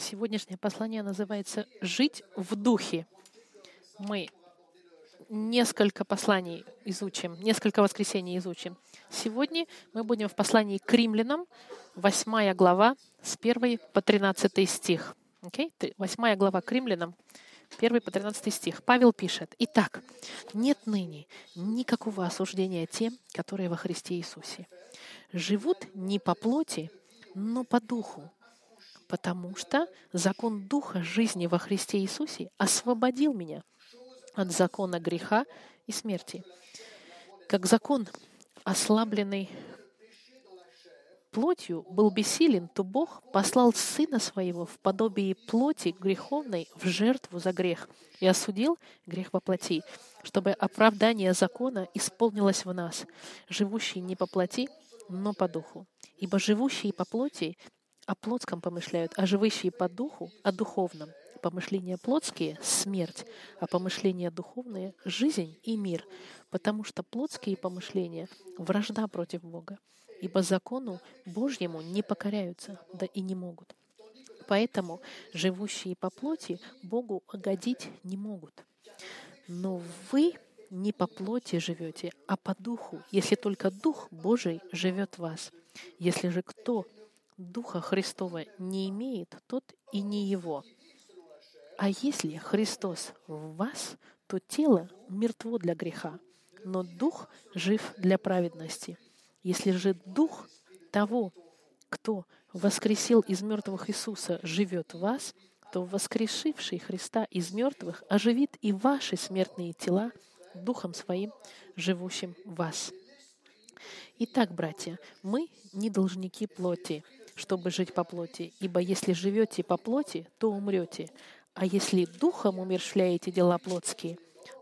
Сегодняшнее послание называется «Жить в духе». Мы несколько посланий изучим, несколько воскресений изучим. Сегодня мы будем в послании к римлянам, 8 глава, с 1 по 13 стих. Okay? 8 глава к римлянам, 1 по 13 стих. Павел пишет, «Итак, нет ныне никакого осуждения тем, которые во Христе Иисусе. Живут не по плоти, но по духу, потому что закон Духа жизни во Христе Иисусе освободил меня от закона греха и смерти. Как закон, ослабленный плотью, был бессилен, то Бог послал Сына Своего в подобии плоти греховной в жертву за грех и осудил грех во плоти, чтобы оправдание закона исполнилось в нас, живущие не по плоти, но по духу. Ибо живущие по плоти о плотском помышляют, а живущие по духу — о духовном. Помышления плотские — смерть, а помышления духовные — жизнь и мир, потому что плотские помышления — вражда против Бога, ибо закону Божьему не покоряются, да и не могут. Поэтому живущие по плоти Богу угодить не могут. Но вы не по плоти живете, а по духу, если только Дух Божий живет в вас. Если же кто Духа Христова не имеет, тот и не его. А если Христос в вас, то тело мертво для греха, но Дух жив для праведности. Если же Дух того, кто воскресил из мертвых Иисуса, живет в вас, то воскрешивший Христа из мертвых оживит и ваши смертные тела Духом Своим, живущим в вас. Итак, братья, мы не должники плоти, чтобы жить по плоти, ибо если живете по плоти, то умрете, а если духом умершляете дела плотские,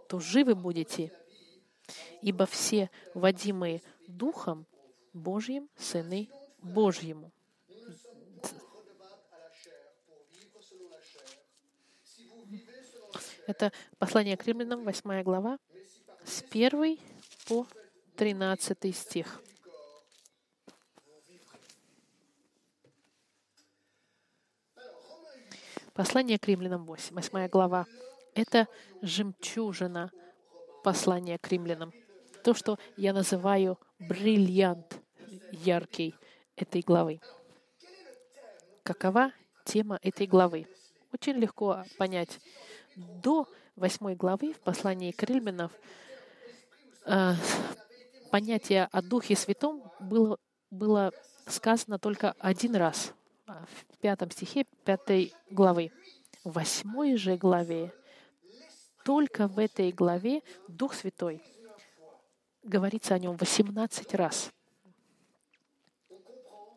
то живы будете, ибо все водимые духом Божьим сыны Божьему. Это послание к римлянам, 8 глава, с 1 по 13 стих. Послание к римлянам 8, 8 глава. Это жемчужина послания к римлянам. То, что я называю бриллиант яркий этой главы. Какова тема этой главы? Очень легко понять. До восьмой главы в послании к римлянам Э, понятие о Духе Святом было, было сказано только один раз а, пятом стихе пятой главы. В восьмой же главе, только в этой главе Дух Святой говорится о нем 18 раз.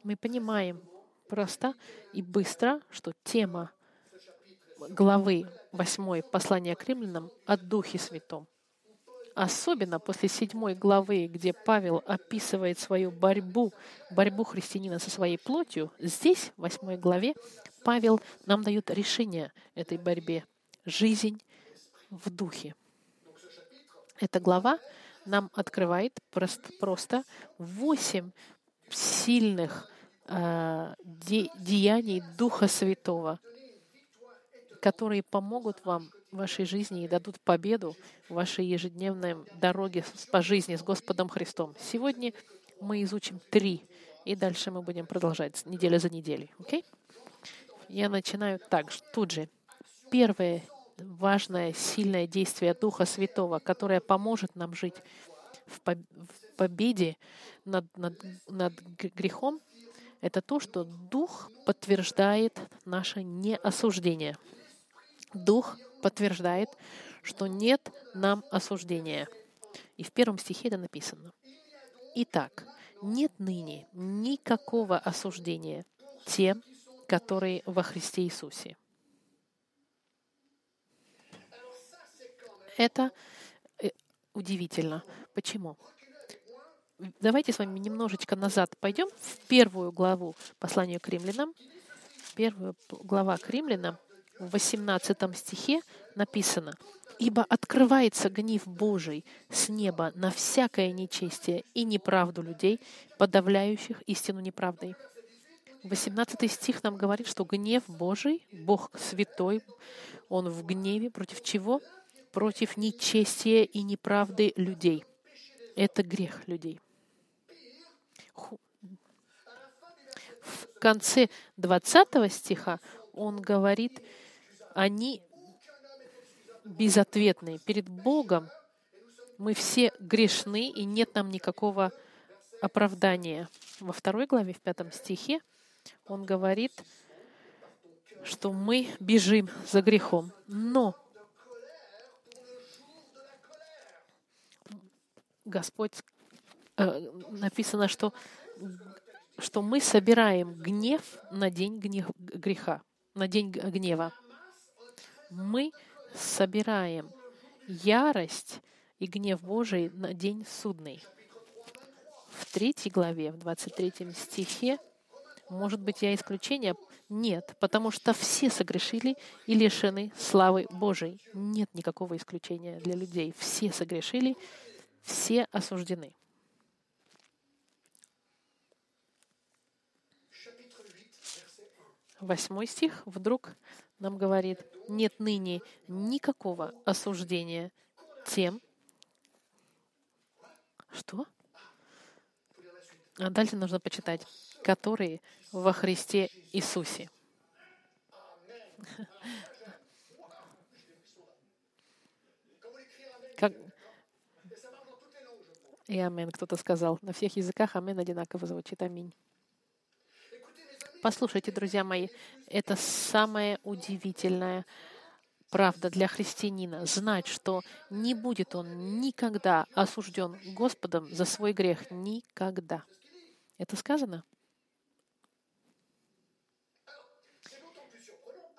Мы понимаем просто и быстро, что тема главы 8 послания к римлянам о Духе Святом. Особенно после седьмой главы, где Павел описывает свою борьбу, борьбу христианина со своей плотью, здесь, в восьмой главе, Павел нам дает решение этой борьбе. Жизнь в духе. Эта глава нам открывает просто, просто восемь сильных э, де, деяний Духа Святого, которые помогут вам вашей жизни и дадут победу в вашей ежедневной дороге по жизни с Господом Христом. Сегодня мы изучим три, и дальше мы будем продолжать неделя за неделей. Okay? Я начинаю так, тут же. Первое важное, сильное действие Духа Святого, которое поможет нам жить в победе над, над, над грехом, это то, что Дух подтверждает наше неосуждение. Дух подтверждает, что нет нам осуждения. И в первом стихе это написано. Итак, нет ныне никакого осуждения тем, которые во Христе Иисусе. Это э, удивительно. Почему? Давайте с вами немножечко назад пойдем в первую главу послания к римлянам. Первая глава к римлянам, в 18 стихе написано, «Ибо открывается гнев Божий с неба на всякое нечестие и неправду людей, подавляющих истину неправдой». 18 стих нам говорит, что гнев Божий, Бог святой, Он в гневе против чего? Против нечестия и неправды людей. Это грех людей. В конце 20 стиха он говорит, они безответные. Перед Богом мы все грешны, и нет нам никакого оправдания. Во второй главе, в пятом стихе, он говорит, что мы бежим за грехом. Но Господь э, написано, что, что мы собираем гнев на день гнев, греха, на день гнева. Мы собираем ярость и гнев Божий на день судный. В третьей главе, в 23 стихе, может быть, я исключение? Нет, потому что все согрешили и лишены славы Божией. Нет никакого исключения для людей. Все согрешили, все осуждены. Восьмой стих вдруг нам говорит, нет ныне никакого осуждения тем, что? А дальше нужно почитать, которые во Христе Иисусе. Как... И амин, кто-то сказал. На всех языках амин одинаково звучит. Аминь. Послушайте, друзья мои, это самое удивительное правда для христианина знать, что не будет он никогда осужден Господом за свой грех. Никогда. Это сказано?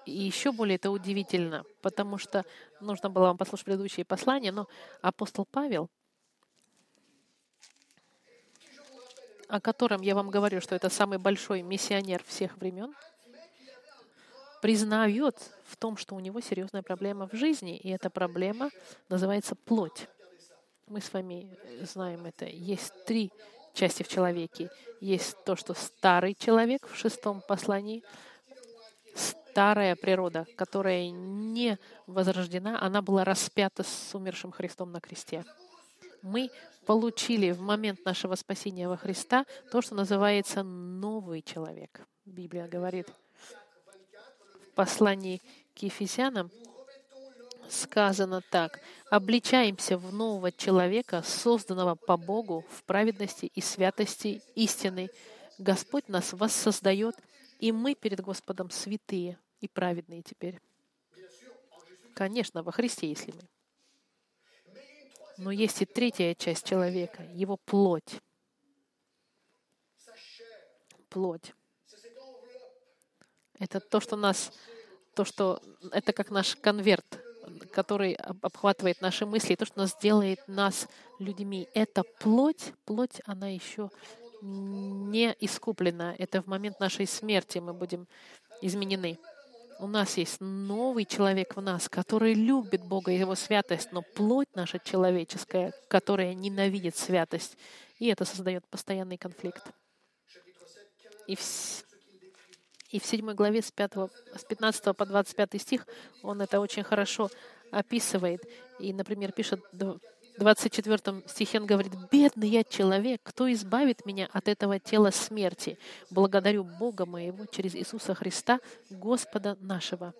И еще более это удивительно, потому что нужно было вам послушать предыдущие послания, но апостол Павел, о котором я вам говорю, что это самый большой миссионер всех времен, признает в том, что у него серьезная проблема в жизни, и эта проблема называется плоть. Мы с вами знаем это. Есть три части в человеке. Есть то, что старый человек в шестом послании, старая природа, которая не возрождена, она была распята с умершим Христом на кресте. Мы получили в момент нашего спасения во Христа то, что называется новый человек. Библия говорит в послании к Ефесянам сказано так. «Обличаемся в нового человека, созданного по Богу в праведности и святости истины. Господь нас воссоздает и мы перед Господом святые и праведные теперь. Конечно, во Христе, если мы. Но есть и третья часть человека, его плоть. Плоть. Это то, что нас, то, что это как наш конверт, который обхватывает наши мысли, то, что нас делает нас людьми. Это плоть, плоть, она еще не искуплена. Это в момент нашей смерти мы будем изменены. У нас есть новый человек в нас, который любит Бога и Его святость, но плоть наша человеческая, которая ненавидит святость. И это создает постоянный конфликт. И в, и в 7 главе с, 5, с 15 по 25 стих он это очень хорошо описывает. И, например, пишет 24 стихе он говорит, «Бедный я человек, кто избавит меня от этого тела смерти? Благодарю Бога моего через Иисуса Христа, Господа нашего».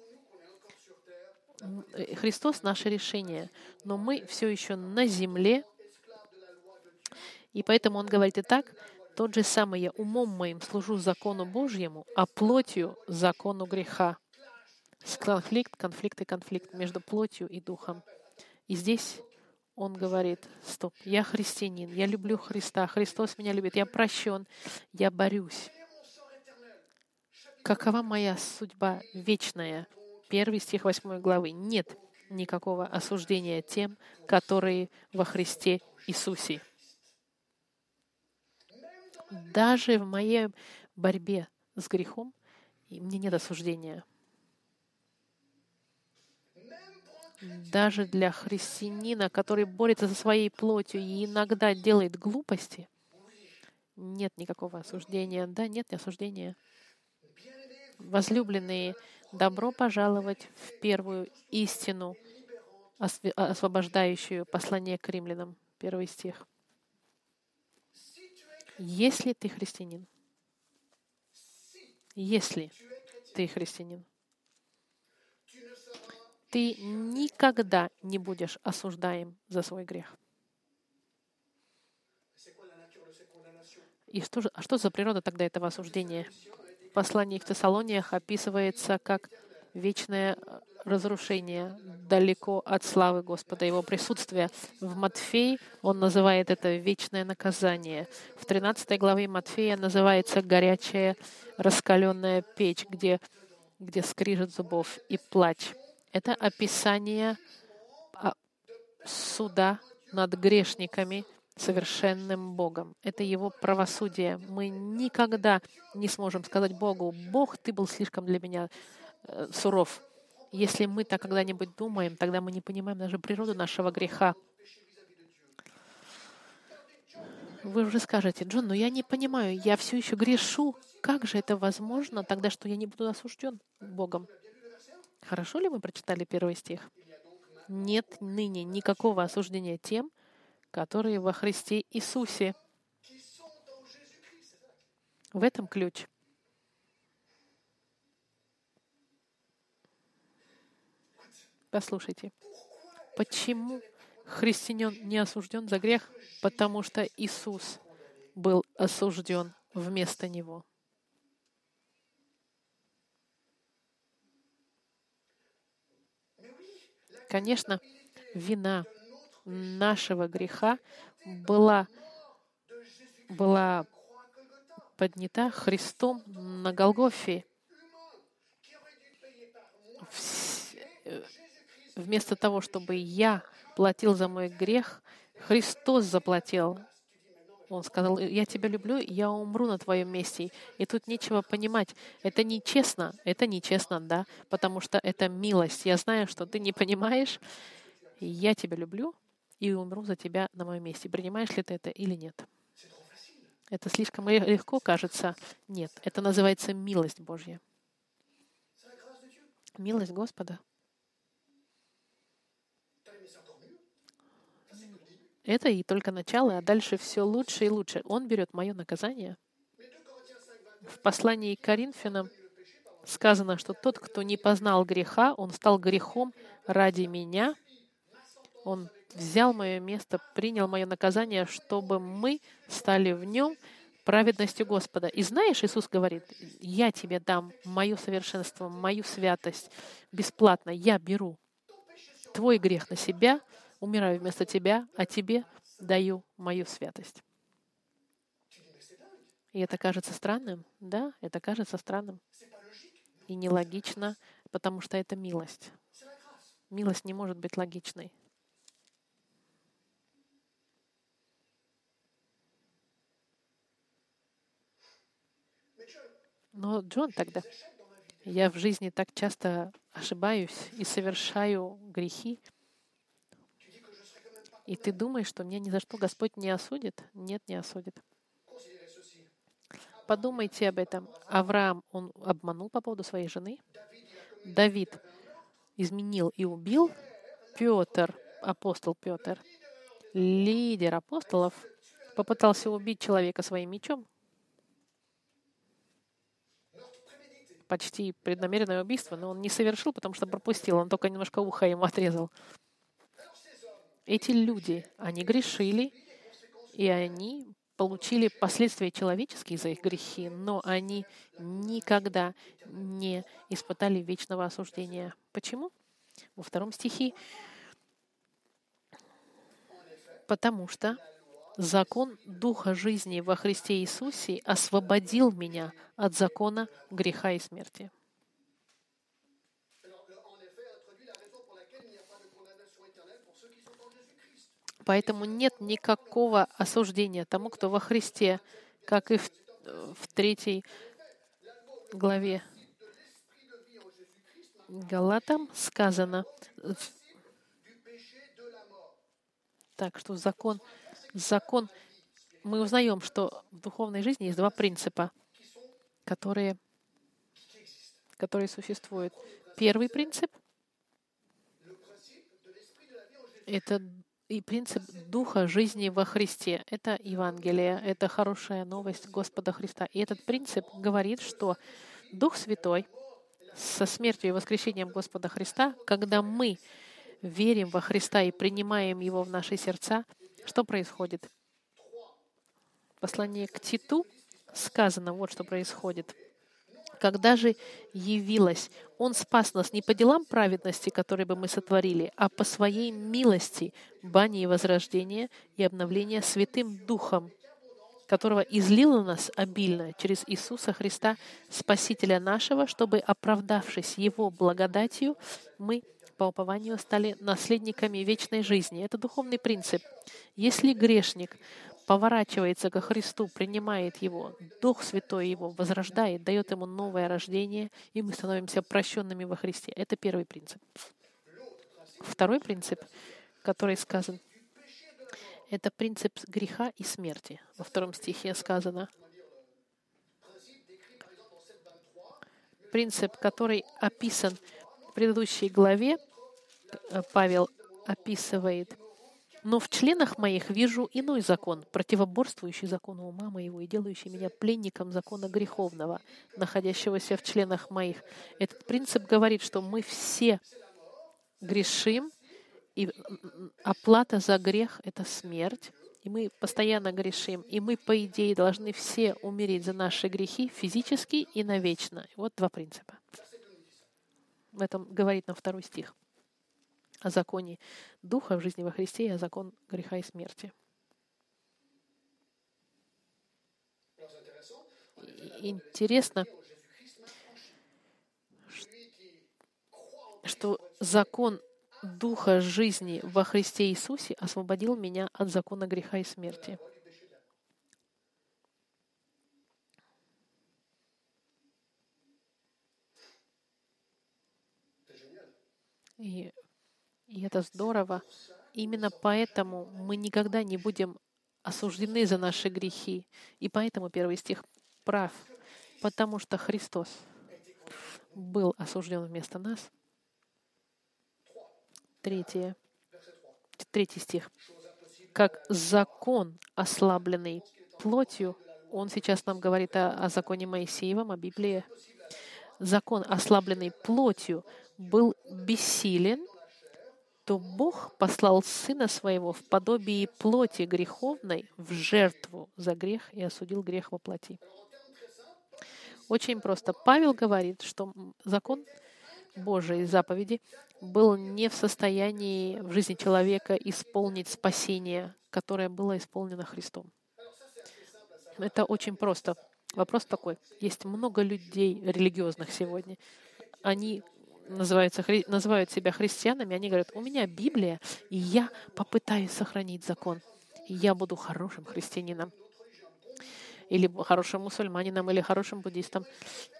Э, Христос — наше решение, но мы все еще на земле, и поэтому он говорит, и так, тот же самый я умом моим служу закону Божьему, а плотью — закону греха. Конфликт, конфликт и конфликт между плотью и духом. И здесь он говорит, стоп, я христианин, я люблю Христа, Христос меня любит, я прощен, я борюсь. Какова моя судьба вечная? Первый стих 8 главы. Нет никакого осуждения тем, которые во Христе Иисусе. Даже в моей борьбе с грехом мне нет осуждения. Даже для христианина, который борется со своей плотью и иногда делает глупости, нет никакого осуждения. Да, нет осуждения. Возлюбленные, добро пожаловать в первую истину, освобождающую послание к римлянам. Первый стих. Если ты христианин, если ты христианин, ты никогда не будешь осуждаем за свой грех. И что же, а что за природа тогда этого осуждения? В послании к Тессалониях описывается как вечное разрушение далеко от славы Господа, Его присутствия. В Матфей он называет это вечное наказание. В 13 главе Матфея называется горячая раскаленная печь, где, где скрижет зубов и плач. Это описание а, суда над грешниками, совершенным Богом. Это Его правосудие. Мы никогда не сможем сказать Богу, Бог, ты был слишком для меня э, суров. Если мы так когда-нибудь думаем, тогда мы не понимаем даже природу нашего греха. Вы уже скажете, Джон, но я не понимаю, я все еще грешу. Как же это возможно тогда, что я не буду осужден Богом? Хорошо ли мы прочитали первый стих? Нет ныне никакого осуждения тем, которые во Христе Иисусе. В этом ключ. Послушайте, почему христианин не осужден за грех? Потому что Иисус был осужден вместо него. Конечно, вина нашего греха была, была поднята Христом на Голгофе. Вместо того, чтобы я платил за мой грех, Христос заплатил. Он сказал, я тебя люблю, я умру на твоем месте. И тут нечего понимать. Это нечестно, это нечестно, да, потому что это милость. Я знаю, что ты не понимаешь. Я тебя люблю, и умру за тебя на моем месте. Принимаешь ли ты это или нет? Это слишком легко кажется. Нет, это называется милость Божья. Милость Господа. Это и только начало, а дальше все лучше и лучше. Он берет мое наказание. В послании к Коринфянам сказано, что тот, кто не познал греха, он стал грехом ради меня. Он взял мое место, принял мое наказание, чтобы мы стали в нем праведностью Господа. И знаешь, Иисус говорит, я тебе дам мое совершенство, мою святость бесплатно. Я беру твой грех на себя, умираю вместо тебя, а тебе даю мою святость. И это кажется странным? Да, это кажется странным. И нелогично, потому что это милость. Милость не может быть логичной. Но Джон тогда, я в жизни так часто ошибаюсь и совершаю грехи, и ты думаешь, что меня ни за что Господь не осудит? Нет, не осудит. Подумайте об этом. Авраам, он обманул по поводу своей жены. Давид изменил и убил. Петр, апостол Петр, лидер апостолов, попытался убить человека своим мечом. почти преднамеренное убийство, но он не совершил, потому что пропустил, он только немножко ухо ему отрезал. Эти люди, они грешили, и они получили последствия человеческие за их грехи, но они никогда не испытали вечного осуждения. Почему? Во втором стихе. Потому что закон Духа жизни во Христе Иисусе освободил меня от закона греха и смерти. Поэтому нет никакого осуждения тому, кто во Христе, как и в, в третьей главе Галатам сказано, так что закон закон, мы узнаем, что в духовной жизни есть два принципа, которые которые существуют. Первый принцип — это и принцип духа жизни во Христе. Это Евангелие, это хорошая новость Господа Христа. И этот принцип говорит, что Дух Святой со смертью и воскресением Господа Христа, когда мы верим во Христа и принимаем Его в наши сердца, что происходит? В послании к Титу сказано, вот что происходит — когда же явилась, Он спас нас не по делам праведности, которые бы мы сотворили, а по Своей милости, бани и возрождения и обновления Святым Духом, которого излил на нас обильно через Иисуса Христа, Спасителя нашего, чтобы, оправдавшись Его благодатью, мы по упованию стали наследниками вечной жизни. Это духовный принцип. Если грешник поворачивается ко Христу, принимает Его, Дух Святой Его возрождает, дает Ему новое рождение, и мы становимся прощенными во Христе. Это первый принцип. Второй принцип, который сказан, это принцип греха и смерти. Во втором стихе сказано, принцип, который описан в предыдущей главе, Павел описывает но в членах моих вижу иной закон, противоборствующий закону ума моего и делающий меня пленником закона греховного, находящегося в членах моих. Этот принцип говорит, что мы все грешим, и оплата за грех — это смерть. И мы постоянно грешим. И мы, по идее, должны все умереть за наши грехи физически и навечно. Вот два принципа. В этом говорит на второй стих о законе Духа в жизни во Христе и о закон греха и смерти. Интересно, что закон Духа жизни во Христе Иисусе освободил меня от закона греха и смерти. И и это здорово. Именно поэтому мы никогда не будем осуждены за наши грехи. И поэтому первый стих прав. Потому что Христос был осужден вместо нас. Третье. Третий стих. Как закон, ослабленный плотью, он сейчас нам говорит о, о законе Моисеевом, о Библии. Закон, ослабленный плотью, был бессилен то Бог послал Сына Своего в подобии плоти греховной в жертву за грех и осудил грех во плоти. Очень просто. Павел говорит, что закон Божий заповеди был не в состоянии в жизни человека исполнить спасение, которое было исполнено Христом. Это очень просто. Вопрос такой. Есть много людей религиозных сегодня. Они называются, хри, называют себя христианами, они говорят, у меня Библия, и я попытаюсь сохранить закон. И я буду хорошим христианином или хорошим мусульманином, или хорошим буддистом.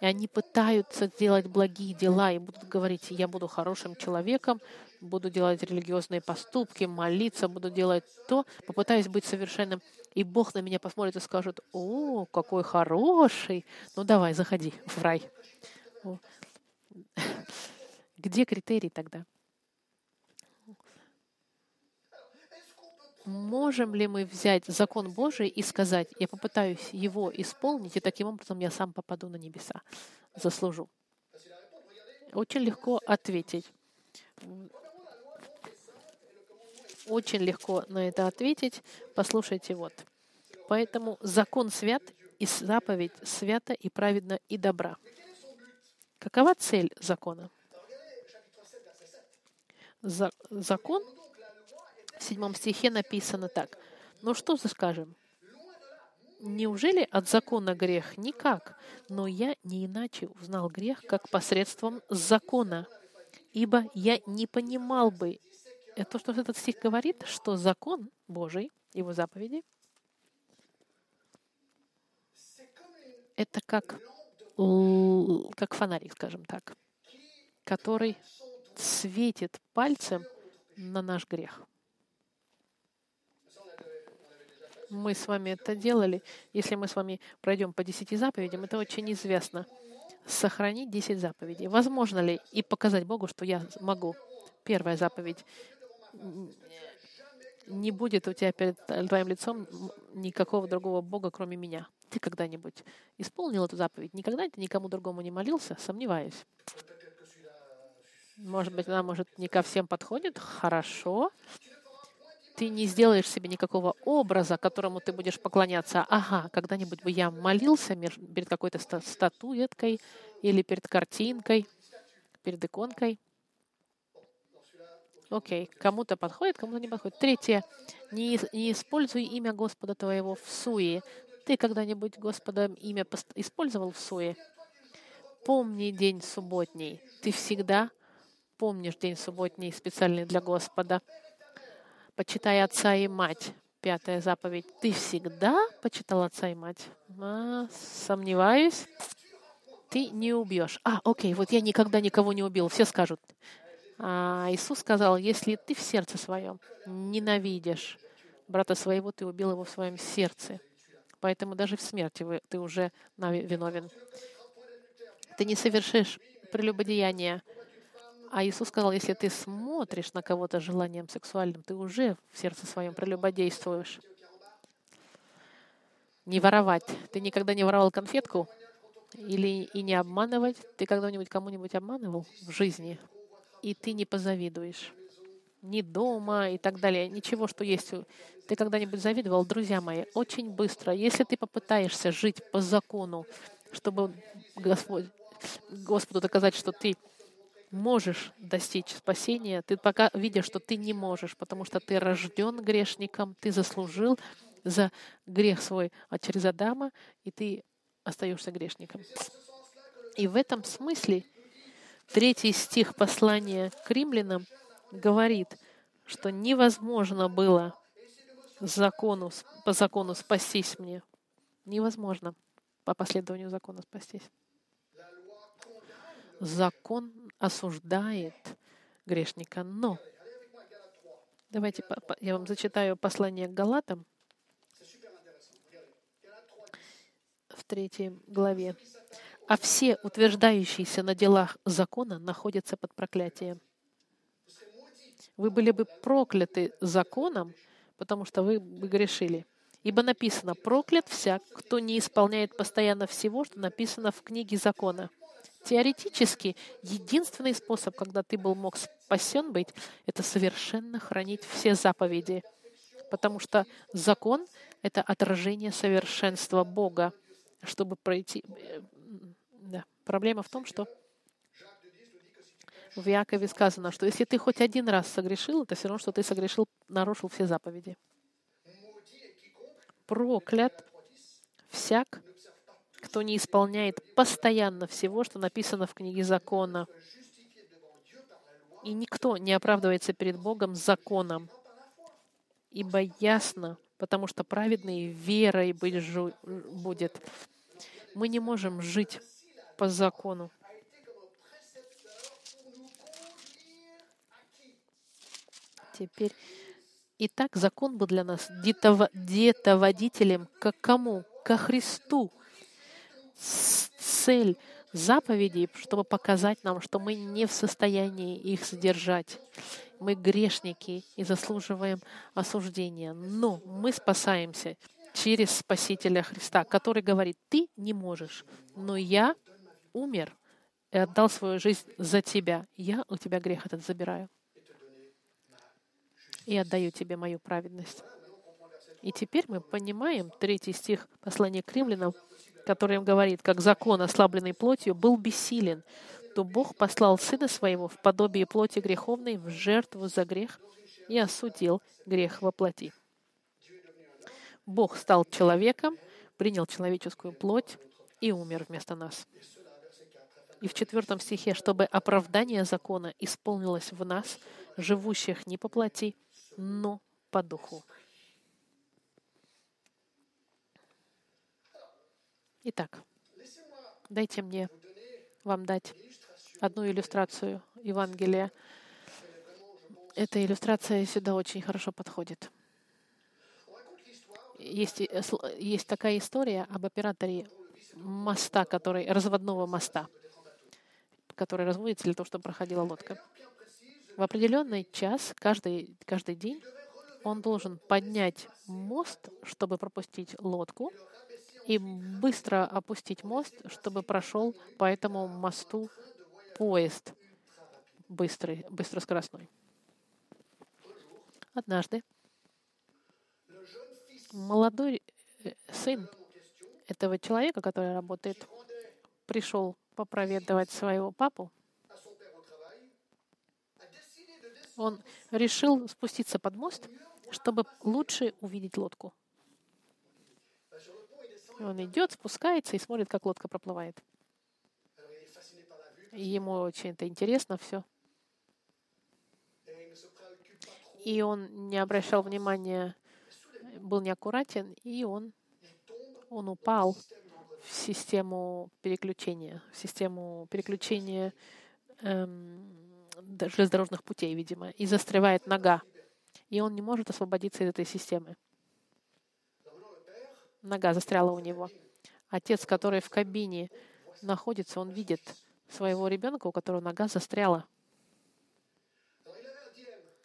И они пытаются делать благие дела и будут говорить, я буду хорошим человеком, буду делать религиозные поступки, молиться, буду делать то, попытаюсь быть совершенным. И Бог на меня посмотрит и скажет, о, какой хороший, ну давай, заходи в рай. Где критерий тогда? Можем ли мы взять закон Божий и сказать, я попытаюсь его исполнить, и таким образом я сам попаду на небеса, заслужу? Очень легко ответить. Очень легко на это ответить. Послушайте вот. Поэтому закон свят, и заповедь свята и праведна и добра. Какова цель закона? Закон, в седьмом стихе написано так. Ну что скажем? Неужели от закона грех? Никак. Но я не иначе узнал грех, как посредством закона. Ибо я не понимал бы, это то, что этот стих говорит, что закон Божий, его заповеди, это как, как фонарик, скажем так, который светит пальцем на наш грех. Мы с вами это делали. Если мы с вами пройдем по десяти заповедям, это очень известно. сохранить 10 заповедей. Возможно ли и показать Богу, что я могу? Первая заповедь. Не будет у тебя перед твоим лицом никакого другого Бога, кроме меня. Ты когда-нибудь исполнил эту заповедь? Никогда ты никому другому не молился? Сомневаюсь. Может быть, она может не ко всем подходит? Хорошо. Ты не сделаешь себе никакого образа, которому ты будешь поклоняться. Ага, когда-нибудь бы я молился перед какой-то статуеткой или перед картинкой, перед иконкой. Окей, кому-то подходит, кому-то не подходит. Третье. Не, не используй имя Господа твоего в суе. Ты когда-нибудь Господа имя использовал в суе? Помни день субботний. Ты всегда помнишь день субботний, специальный для Господа. Почитай отца и мать. Пятая заповедь. Ты всегда почитал отца и мать? А, сомневаюсь. Ты не убьешь. А, окей, вот я никогда никого не убил. Все скажут. А Иисус сказал, если ты в сердце своем ненавидишь брата своего, ты убил его в своем сердце. Поэтому даже в смерти ты уже виновен. Ты не совершишь прелюбодеяние а Иисус сказал, если ты смотришь на кого-то желанием сексуальным, ты уже в сердце своем прелюбодействуешь. Не воровать. Ты никогда не воровал конфетку? Или и не обманывать? Ты когда-нибудь кому-нибудь обманывал в жизни? И ты не позавидуешь. Ни дома и так далее. Ничего, что есть. Ты когда-нибудь завидовал, друзья мои? Очень быстро. Если ты попытаешься жить по закону, чтобы Господь, Господу доказать, что ты можешь достичь спасения, ты пока видишь, что ты не можешь, потому что ты рожден грешником, ты заслужил за грех свой а через Адама, и ты остаешься грешником. И в этом смысле третий стих послания к римлянам говорит, что невозможно было закону, по закону спастись мне. Невозможно по последованию закона спастись. Закон осуждает грешника. Но давайте я вам зачитаю послание к Галатам в третьей главе. А все, утверждающиеся на делах закона, находятся под проклятием. Вы были бы прокляты законом, потому что вы бы грешили. Ибо написано, проклят всяк, кто не исполняет постоянно всего, что написано в книге закона. Теоретически, единственный способ, когда ты был мог спасен быть, это совершенно хранить все заповеди. Потому что закон — это отражение совершенства Бога, чтобы пройти... Э, да. Проблема в том, что в Якове сказано, что если ты хоть один раз согрешил, это все равно, что ты согрешил, нарушил все заповеди. Проклят всяк, кто не исполняет постоянно всего, что написано в книге закона. И никто не оправдывается перед Богом законом, ибо ясно, потому что праведный верой будет. Мы не можем жить по закону. Теперь, итак, закон был для нас детоводителем к кому? Ко Христу, цель заповедей, чтобы показать нам, что мы не в состоянии их содержать. Мы грешники и заслуживаем осуждения. Но мы спасаемся через Спасителя Христа, который говорит, ты не можешь, но я умер и отдал свою жизнь за тебя. Я у тебя грех этот забираю и отдаю тебе мою праведность. И теперь мы понимаем третий стих послания к римлянам, который им говорит, как закон, ослабленный плотью, был бессилен, то Бог послал Сына Своего в подобие плоти греховной в жертву за грех и осудил грех во плоти. Бог стал человеком, принял человеческую плоть и умер вместо нас. И в четвертом стихе, чтобы оправдание закона исполнилось в нас, живущих не по плоти, но по духу. Итак, дайте мне вам дать одну иллюстрацию Евангелия. Эта иллюстрация сюда очень хорошо подходит. Есть, есть такая история об операторе моста, который, разводного моста, который разводится для того, чтобы проходила лодка. В определенный час каждый, каждый день он должен поднять мост, чтобы пропустить лодку, и быстро опустить мост, чтобы прошел по этому мосту поезд быстрый, быстроскоростной. Однажды молодой э, сын этого человека, который работает, пришел попроведовать своего папу. Он решил спуститься под мост, чтобы лучше увидеть лодку. Он идет, спускается и смотрит, как лодка проплывает. ему очень это интересно все. И он не обращал внимания, был неаккуратен, и он, он упал в систему переключения, в систему переключения эм, железнодорожных путей, видимо, и застревает нога. И он не может освободиться из этой системы. Нога застряла у него. Отец, который в кабине находится, он видит своего ребенка, у которого нога застряла.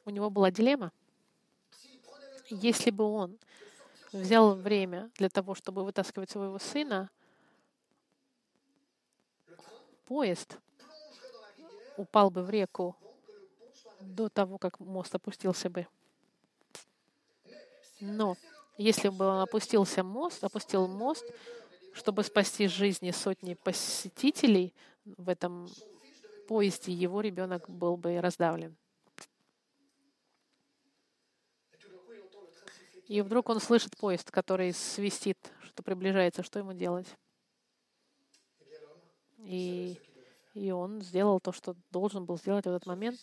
У него была дилемма. Если бы он взял время для того, чтобы вытаскивать своего сына, поезд упал бы в реку до того, как мост опустился бы. Но если бы он опустился мост, опустил мост, чтобы спасти жизни сотни посетителей в этом поезде, его ребенок был бы раздавлен. И вдруг он слышит поезд, который свистит, что приближается. Что ему делать? И, и он сделал то, что должен был сделать в этот момент.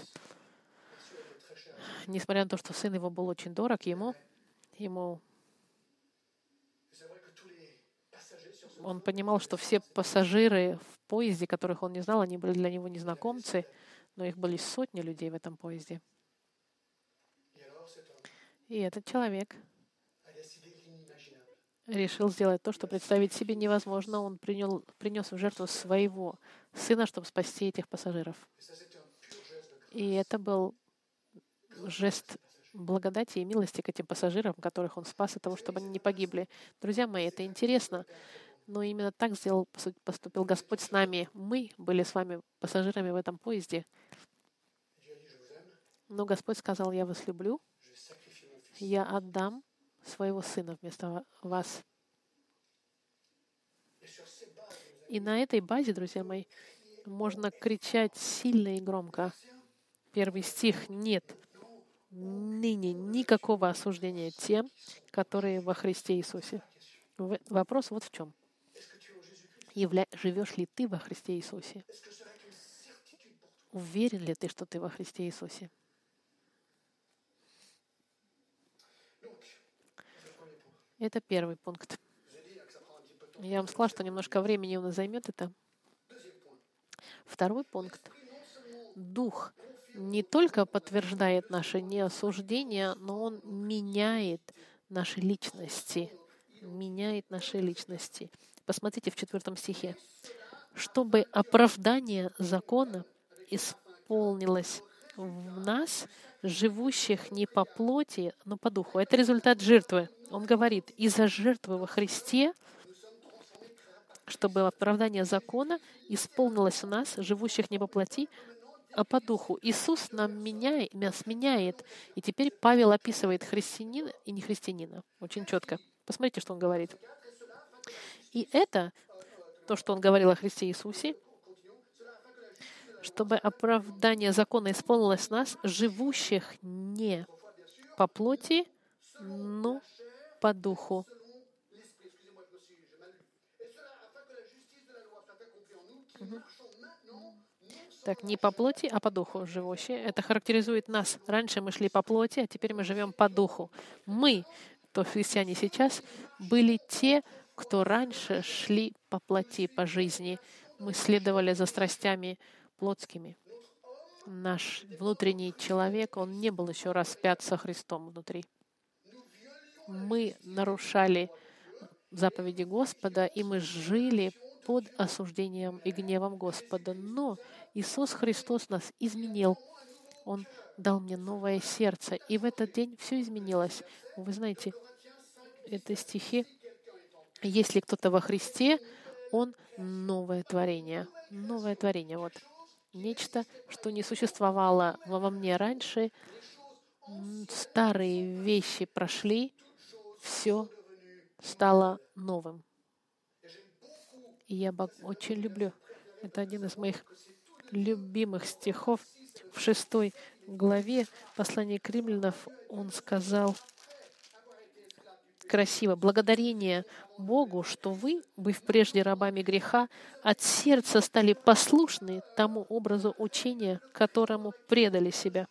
Несмотря на то, что сын его был очень дорог ему, ему он понимал, что все пассажиры в поезде, которых он не знал, они были для него незнакомцы, но их были сотни людей в этом поезде. И этот человек решил сделать то, что представить себе невозможно. Он принял, принес в жертву своего сына, чтобы спасти этих пассажиров. И это был жест благодати и милости к этим пассажирам, которых он спас от того, чтобы они не погибли. Друзья мои, это интересно, но именно так сделал, поступил Господь с нами. Мы были с вами пассажирами в этом поезде. Но Господь сказал, я вас люблю, я отдам своего сына вместо вас. И на этой базе, друзья мои, можно кричать сильно и громко. Первый стих «Нет ныне никакого осуждения тем, которые во Христе Иисусе». Вопрос вот в чем. Явля... Живешь ли ты во Христе Иисусе? Уверен ли ты, что ты во Христе Иисусе? Это первый пункт. Я вам сказала, что немножко времени у нас займет это. Второй пункт. Дух не только подтверждает наше неосуждение, но он меняет наши личности. Меняет наши личности. Посмотрите в четвертом стихе. Чтобы оправдание закона исполнилось в нас, живущих не по плоти, но по духу. Это результат жертвы. Он говорит, из-за жертвы во Христе, чтобы оправдание закона исполнилось в нас, живущих не по плоти, а по духу. Иисус нам меняет, нас меняет. И теперь Павел описывает христианина и не христианина. Очень четко. Посмотрите, что он говорит. И это, то, что он говорил о Христе Иисусе, чтобы оправдание закона исполнилось в нас, живущих не по плоти, но по духу. Так, не по плоти, а по духу живущие. Это характеризует нас. Раньше мы шли по плоти, а теперь мы живем по духу. Мы, то христиане сейчас, были те, кто раньше шли по плоти, по жизни. Мы следовали за страстями плотскими. Наш внутренний человек, он не был еще распят со Христом внутри. Мы нарушали заповеди Господа, и мы жили под осуждением и гневом Господа. Но Иисус Христос нас изменил. Он дал мне новое сердце. И в этот день все изменилось. Вы знаете, это стихи. Если кто-то во Христе, он новое творение. Новое творение. Вот. Нечто, что не существовало во мне раньше. Старые вещи прошли, все стало новым. И я очень люблю. Это один из моих любимых стихов. В шестой главе послания к римлянов он сказал красиво. Благодарение Богу, что вы, быв прежде рабами греха, от сердца стали послушны тому образу учения, которому предали себя.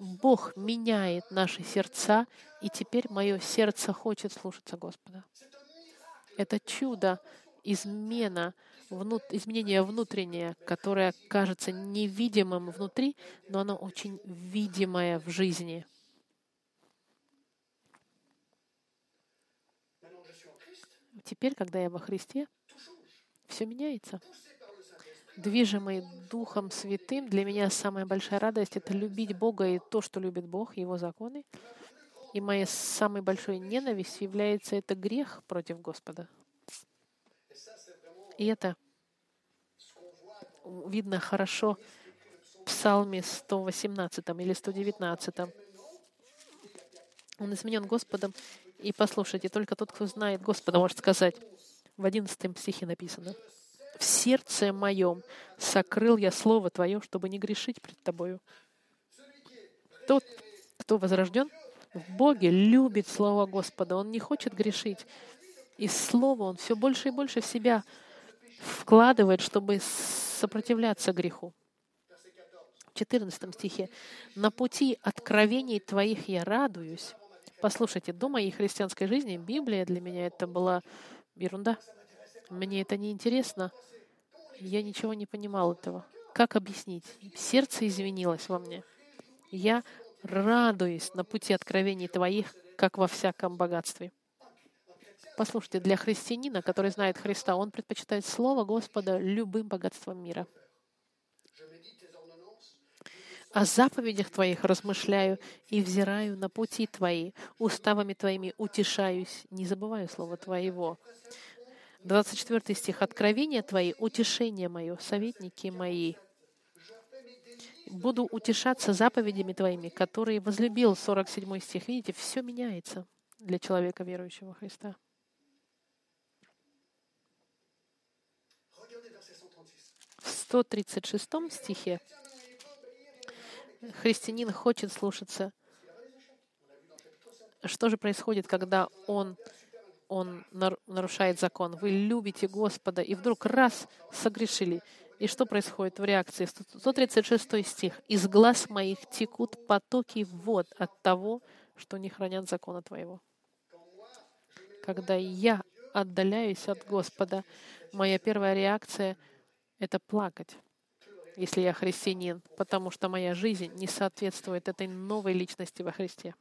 Бог меняет наши сердца, и теперь мое сердце хочет слушаться Господа. Это чудо, измена, внут, изменение внутреннее, которое кажется невидимым внутри, но оно очень видимое в жизни. Теперь, когда я во Христе, все меняется. Движимый Духом Святым, для меня самая большая радость — это любить Бога и то, что любит Бог, Его законы. И моей самой большой ненавистью является это грех против Господа. И это видно хорошо в Псалме 118 или 119. Он изменен Господом. И послушайте, только тот, кто знает Господа, может сказать. В 11 стихе написано. «В сердце моем сокрыл я Слово Твое, чтобы не грешить пред Тобою». Тот, кто возрожден в Боге, любит Слово Господа. Он не хочет грешить. И Слово он все больше и больше в себя вкладывает, чтобы сопротивляться греху. В 14 стихе. «На пути откровений Твоих я радуюсь». Послушайте, до моей христианской жизни Библия для меня это была ерунда. Мне это не интересно. Я ничего не понимал этого. Как объяснить? Сердце извинилось во мне. Я радуюсь на пути откровений Твоих, как во всяком богатстве. Послушайте, для христианина, который знает Христа, он предпочитает Слово Господа любым богатством мира. О заповедях Твоих размышляю и взираю на пути Твои, уставами Твоими утешаюсь, не забываю Слова Твоего. 24 стих. «Откровения Твои, утешение мое, советники мои». Буду утешаться заповедями Твоими, которые возлюбил. 47 стих. Видите, все меняется для человека, верующего Христа. В 136 стихе христианин хочет слушаться. Что же происходит, когда он, он нарушает закон? Вы любите Господа, и вдруг раз согрешили. И что происходит в реакции? 136 стих. «Из глаз моих текут потоки вод от того, что не хранят закона Твоего». Когда я отдаляюсь от Господа, моя первая реакция — это плакать, если я христианин, потому что моя жизнь не соответствует этой новой личности во Христе.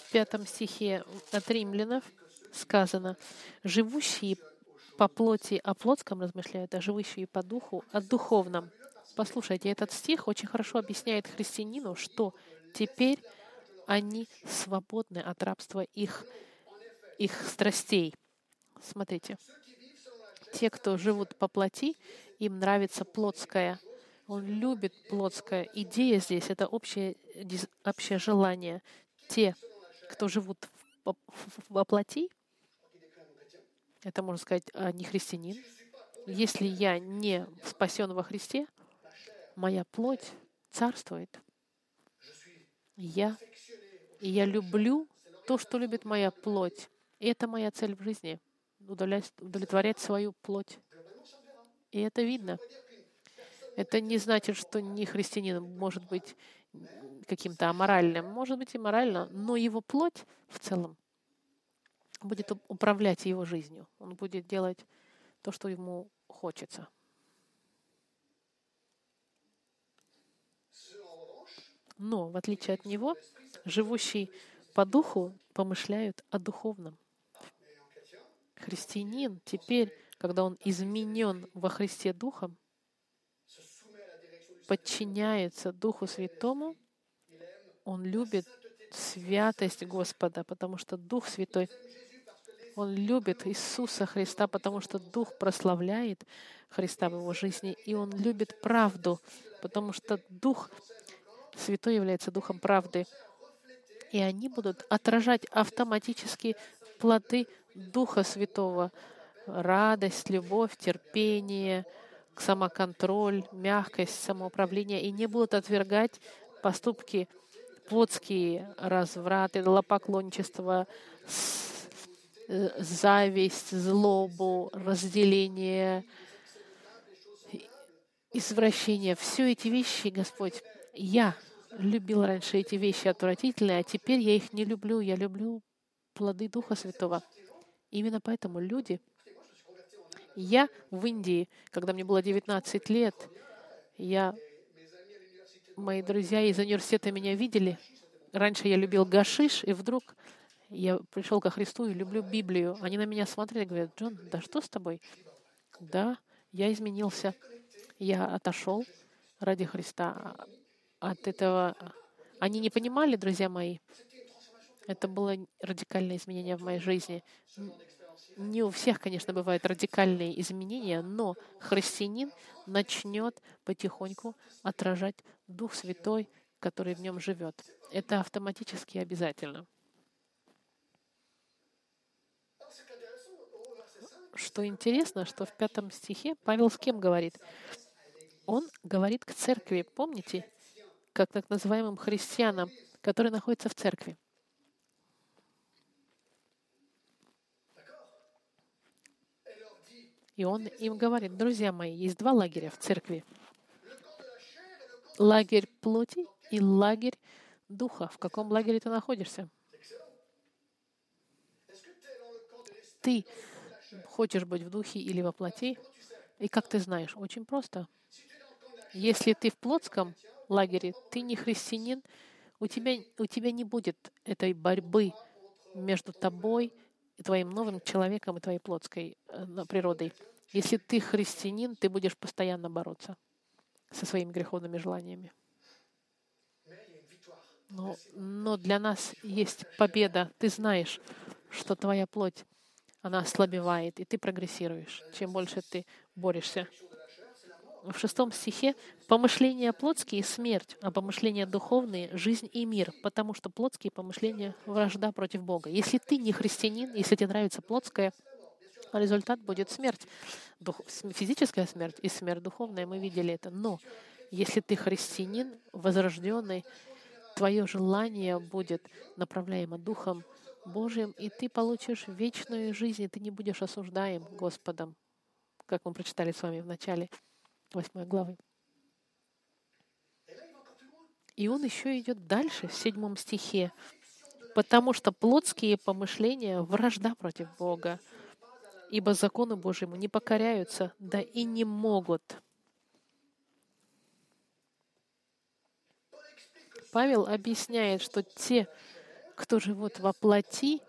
В пятом стихе от римлянов сказано, «Живущие по плоти о плотском размышляют, а живущие по духу о духовном. Послушайте, этот стих очень хорошо объясняет христианину, что теперь они свободны от рабства их, их страстей. Смотрите, те, кто живут по плоти, им нравится плотское. Он любит плотское. Идея здесь — это общее, общее желание. Те, кто живут во плоти, это, можно сказать, а, не христианин. Если я не спасен во Христе, моя плоть царствует. Я, я люблю то, что любит моя плоть. И это моя цель в жизни — удовлетворять свою плоть. И это видно. Это не значит, что не христианин может быть каким-то аморальным. Может быть и морально, но его плоть в целом будет управлять его жизнью. Он будет делать то, что ему хочется. Но, в отличие от него, живущий по духу помышляют о духовном. Христианин теперь, когда он изменен во Христе Духом, подчиняется Духу Святому, он любит святость Господа, потому что Дух Святой, он любит Иисуса Христа, потому что Дух прославляет Христа в его жизни, и он любит правду, потому что Дух Святой является Духом правды. И они будут отражать автоматически плоды Духа Святого. Радость, любовь, терпение, самоконтроль, мягкость, самоуправление. И не будут отвергать поступки плотские, развраты, лопоклонничество, зависть, злобу, разделение, извращение. Все эти вещи, Господь, я любил раньше эти вещи отвратительные, а теперь я их не люблю. Я люблю плоды Духа Святого. Именно поэтому люди... Я в Индии, когда мне было 19 лет, я... мои друзья из университета меня видели. Раньше я любил гашиш, и вдруг я пришел ко Христу и люблю Библию. Они на меня смотрели и говорят, Джон, да что с тобой? Да, я изменился. Я отошел ради Христа от этого... Они не понимали, друзья мои. Это было радикальное изменение в моей жизни. Не у всех, конечно, бывают радикальные изменения, но христианин начнет потихоньку отражать Дух Святой, который в нем живет. Это автоматически обязательно. Что интересно, что в пятом стихе Павел с кем говорит? Он говорит к церкви. Помните? как так называемым христианам, которые находятся в церкви. И он им говорит, друзья мои, есть два лагеря в церкви. Лагерь плоти и лагерь духа. В каком лагере ты находишься? Ты хочешь быть в духе или во плоти? И как ты знаешь? Очень просто. Если ты в плотском лагере, ты не христианин, у тебя, у тебя не будет этой борьбы между тобой и твоим новым человеком и твоей плотской э, природой. Если ты христианин, ты будешь постоянно бороться со своими греховными желаниями. Но, но для нас есть победа. Ты знаешь, что твоя плоть, она ослабевает, и ты прогрессируешь, чем больше ты борешься в шестом стихе «Помышления плотские — смерть, а помышления духовные — жизнь и мир, потому что плотские помышления — вражда против Бога». Если ты не христианин, если тебе нравится плотское, результат будет смерть. Дух, физическая смерть и смерть духовная, мы видели это. Но если ты христианин, возрожденный, твое желание будет направляемо Духом Божьим, и ты получишь вечную жизнь, и ты не будешь осуждаем Господом, как мы прочитали с вами в начале 8 главы. И он еще идет дальше, в седьмом стихе. «Потому что плотские помышления — вражда против Бога, ибо закону Божьему не покоряются, да и не могут». Павел объясняет, что те, кто живут во плоти,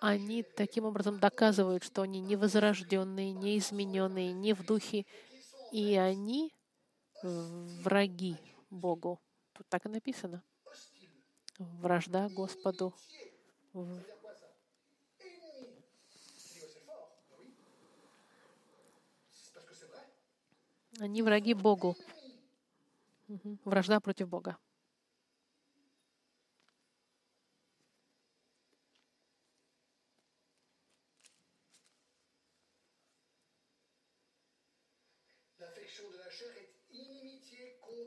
они таким образом доказывают, что они не возрожденные, не в духе, и они враги Богу. Тут так и написано. Вражда Господу. Они враги Богу. Вражда против Бога.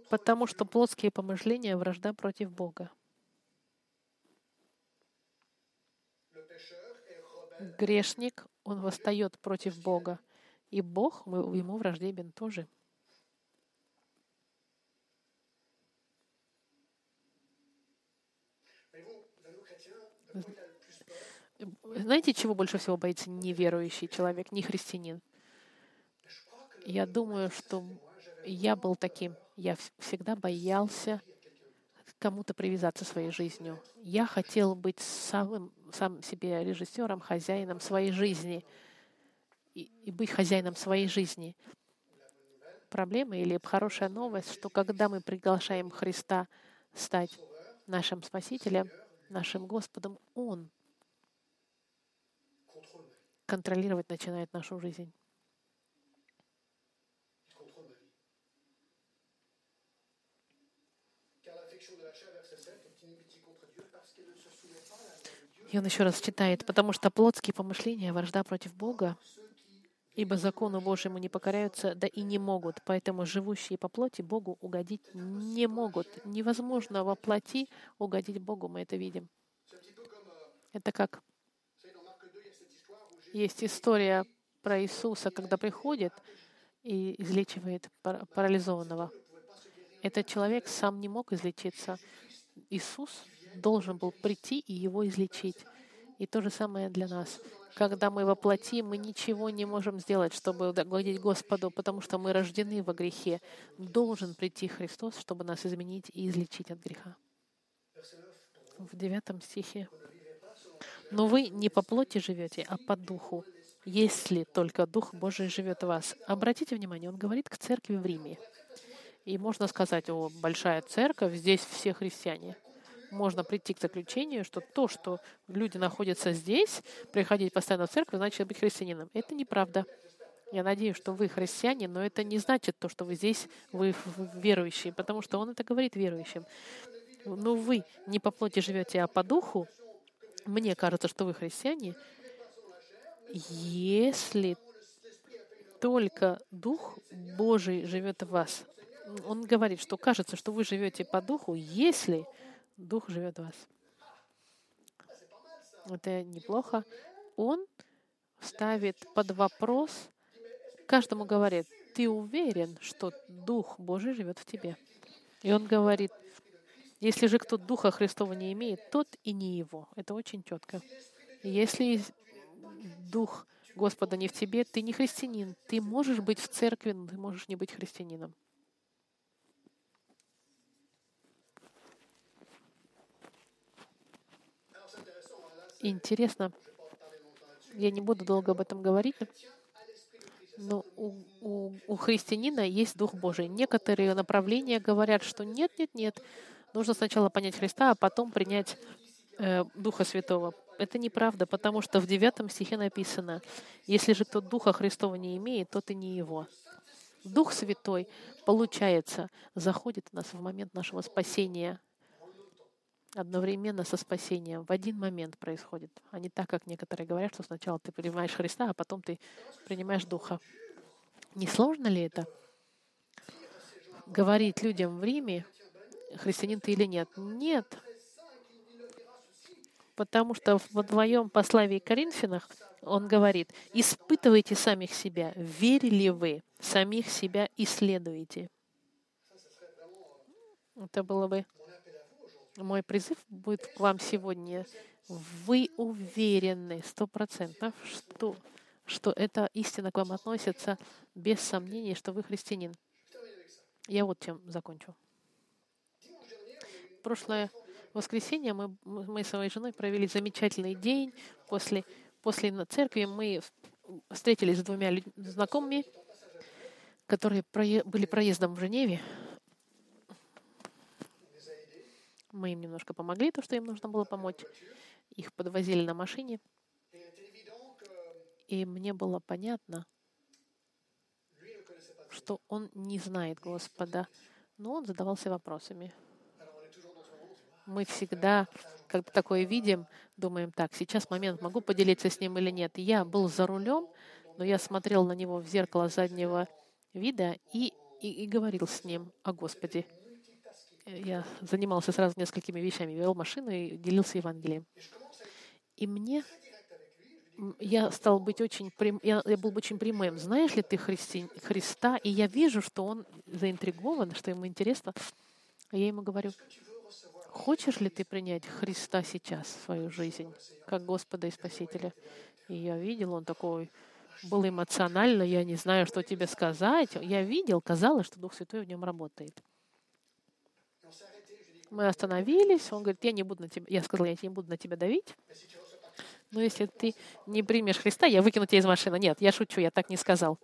Потому что плотские помышления — вражда против Бога. Грешник, он восстает против Бога, и Бог ему враждебен тоже. Знаете, чего больше всего боится неверующий человек, не христианин? Я думаю, что я был таким. Я всегда боялся кому-то привязаться своей жизнью. Я хотел быть самым, сам себе режиссером, хозяином своей жизни и, и быть хозяином своей жизни. Проблема или хорошая новость, что когда мы приглашаем Христа стать нашим Спасителем, нашим Господом, Он контролировать начинает нашу жизнь. И он еще раз читает, потому что плотские помышления — вражда против Бога, ибо закону Божьему не покоряются, да и не могут. Поэтому живущие по плоти Богу угодить не могут. Невозможно во плоти угодить Богу, мы это видим. Это как есть история про Иисуса, когда приходит и излечивает парализованного. Этот человек сам не мог излечиться. Иисус должен был прийти и его излечить. И то же самое для нас. Когда мы воплотим, мы ничего не можем сделать, чтобы угодить Господу, потому что мы рождены во грехе. Должен прийти Христос, чтобы нас изменить и излечить от греха. В девятом стихе. «Но вы не по плоти живете, а по духу, если только Дух Божий живет в вас». Обратите внимание, он говорит к церкви в Риме. И можно сказать, о, большая церковь, здесь все христиане можно прийти к заключению, что то, что люди находятся здесь, приходить постоянно в церковь, значит быть христианином. Это неправда. Я надеюсь, что вы христиане, но это не значит то, что вы здесь, вы верующие, потому что он это говорит верующим. Но вы не по плоти живете, а по духу. Мне кажется, что вы христиане, если только Дух Божий живет в вас. Он говорит, что кажется, что вы живете по духу, если Дух живет в вас. Это неплохо. Он ставит под вопрос, каждому говорит, ты уверен, что Дух Божий живет в тебе. И он говорит, если же кто Духа Христова не имеет, тот и не его. Это очень четко. Если Дух Господа не в тебе, ты не христианин. Ты можешь быть в церкви, но ты можешь не быть христианином. Интересно, я не буду долго об этом говорить, но у, у, у христианина есть Дух Божий. Некоторые направления говорят, что нет, нет, нет, нужно сначала понять Христа, а потом принять э, Духа Святого. Это неправда, потому что в девятом стихе написано, если же кто Духа Христова не имеет, то и не его. Дух Святой, получается, заходит в нас в момент нашего спасения, одновременно со спасением. В один момент происходит, а не так, как некоторые говорят, что сначала ты принимаешь Христа, а потом ты принимаешь Духа. Не сложно ли это? Говорить людям в Риме, христианин ты или нет? Нет. Потому что в твоем послании Коринфянах он говорит, испытывайте самих себя, верили вы, самих себя исследуете. Это было бы мой призыв будет к вам сегодня. Вы уверены сто процентов, что, что эта истина к вам относится без сомнений, что вы христианин. Я вот чем закончу. Прошлое воскресенье мы, мы с своей женой провели замечательный день. После, после церкви мы встретились с двумя знакомыми, которые были проездом в Женеве. Мы им немножко помогли, то, что им нужно было помочь. Их подвозили на машине. И мне было понятно, что он не знает Господа, но он задавался вопросами. Мы всегда, когда такое видим, думаем, так, сейчас момент, могу поделиться с ним или нет. Я был за рулем, но я смотрел на него в зеркало заднего вида и, и, и говорил с ним о Господе я занимался сразу несколькими вещами. Вел машину и делился Евангелием. И мне я стал быть очень прям, я, я был очень прямым. Знаешь ли ты Христи, Христа? И я вижу, что он заинтригован, что ему интересно. А я ему говорю, хочешь ли ты принять Христа сейчас в свою жизнь, как Господа и Спасителя? И я видел, он такой был эмоционально, я не знаю, что тебе сказать. Я видел, казалось, что Дух Святой в нем работает. Мы остановились, он говорит, я не буду на тебя, я сказал, я не буду на тебя давить, но если ты не примешь Христа, я выкину тебя из машины. Нет, я шучу, я так не сказал.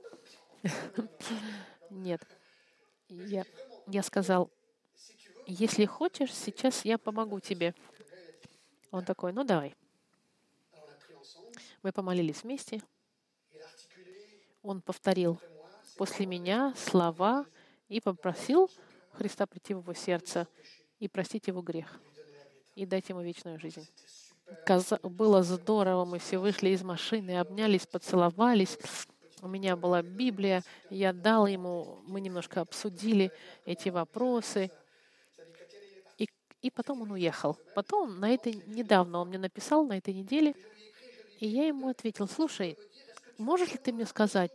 Нет. Я, я сказал, если хочешь, сейчас я помогу тебе. Он такой, ну давай. Мы помолились вместе. Он повторил после меня слова и попросил Христа прийти в его сердце и простить его грех и дать ему вечную жизнь. Было здорово, мы все вышли из машины, обнялись, поцеловались. У меня была Библия, я дал ему, мы немножко обсудили эти вопросы. И, и потом он уехал. Потом, на этой, недавно он мне написал, на этой неделе, и я ему ответил, слушай, можешь ли ты мне сказать,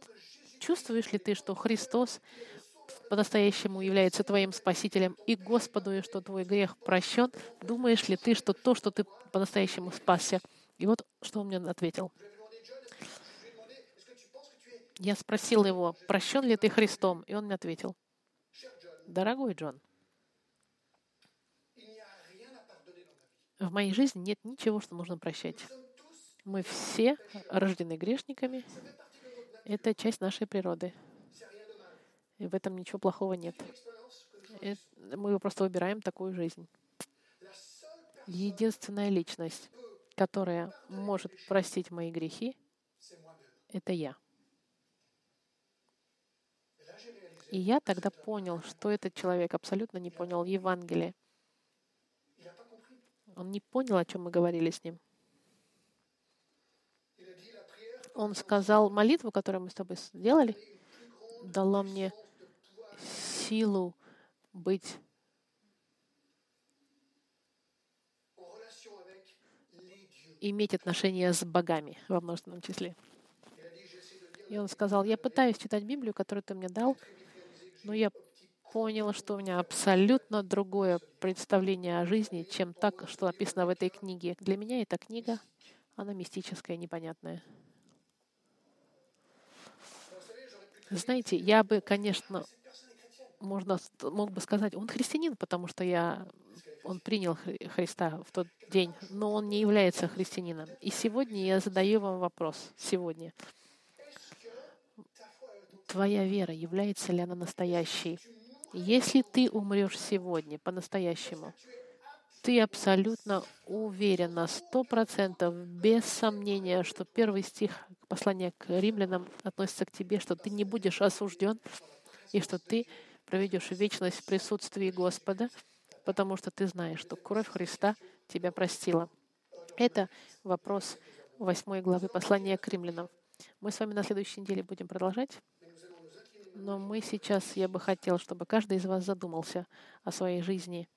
чувствуешь ли ты, что Христос по-настоящему является твоим Спасителем и Господу, и что твой грех прощен, думаешь ли ты, что то, что ты по-настоящему спасся? И вот что он мне ответил. Я спросил его, прощен ли ты Христом? И он мне ответил, дорогой Джон, в моей жизни нет ничего, что нужно прощать. Мы все рождены грешниками. Это часть нашей природы. И в этом ничего плохого нет. Мы просто выбираем такую жизнь. Единственная личность, которая может простить мои грехи, это я. И я тогда понял, что этот человек абсолютно не понял Евангелие. Он не понял, о чем мы говорили с ним. Он сказал молитву, которую мы с тобой сделали, дала мне силу быть иметь отношения с богами во множественном числе. И он сказал, я пытаюсь читать Библию, которую ты мне дал, но я понял, что у меня абсолютно другое представление о жизни, чем так, что написано в этой книге. Для меня эта книга, она мистическая, непонятная. Знаете, я бы, конечно, можно, мог бы сказать, он христианин, потому что я, он принял Христа в тот день, но он не является христианином. И сегодня я задаю вам вопрос, сегодня. Твоя вера, является ли она настоящей? Если ты умрешь сегодня по-настоящему, ты абсолютно уверен на сто процентов, без сомнения, что первый стих послания к римлянам относится к тебе, что ты не будешь осужден, и что ты проведешь вечность в присутствии Господа, потому что ты знаешь, что кровь Христа тебя простила. Это вопрос 8 главы послания к римлянам. Мы с вами на следующей неделе будем продолжать. Но мы сейчас, я бы хотел, чтобы каждый из вас задумался о своей жизни.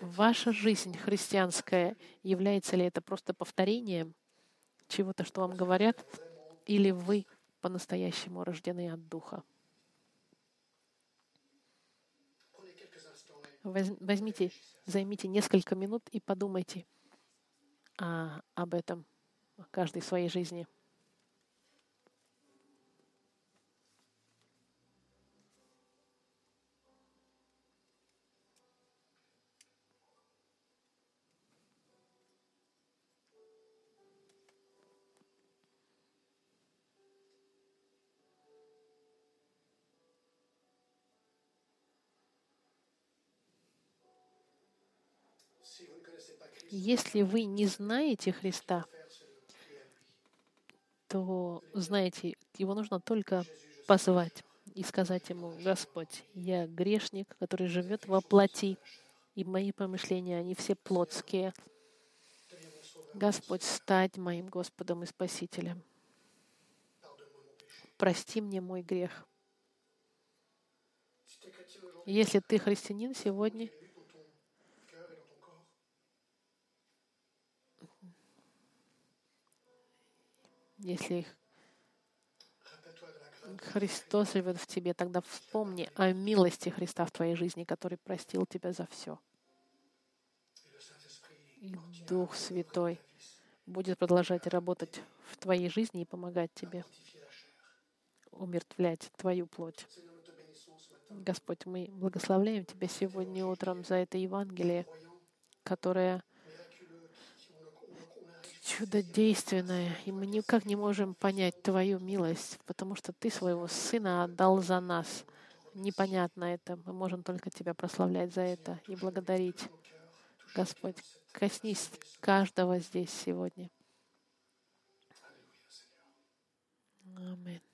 Ваша жизнь христианская, является ли это просто повторением чего-то, что вам говорят, или вы по-настоящему рождены от Духа? Возьмите, займите несколько минут и подумайте а, об этом каждой своей жизни. Если вы не знаете Христа, то, знаете, его нужно только позвать и сказать ему, Господь, я грешник, который живет во плоти, и мои помышления, они все плотские. Господь, стать моим Господом и Спасителем. Прости мне мой грех. Если ты христианин сегодня, если Христос живет в тебе, тогда вспомни о милости Христа в твоей жизни, который простил тебя за все. И Дух Святой будет продолжать работать в твоей жизни и помогать тебе умертвлять твою плоть. Господь, мы благословляем Тебя сегодня утром за это Евангелие, которое чудодейственное, и мы никак не можем понять Твою милость, потому что Ты своего Сына отдал за нас. Непонятно это. Мы можем только Тебя прославлять за это и благодарить. Господь, коснись каждого здесь сегодня. Аминь.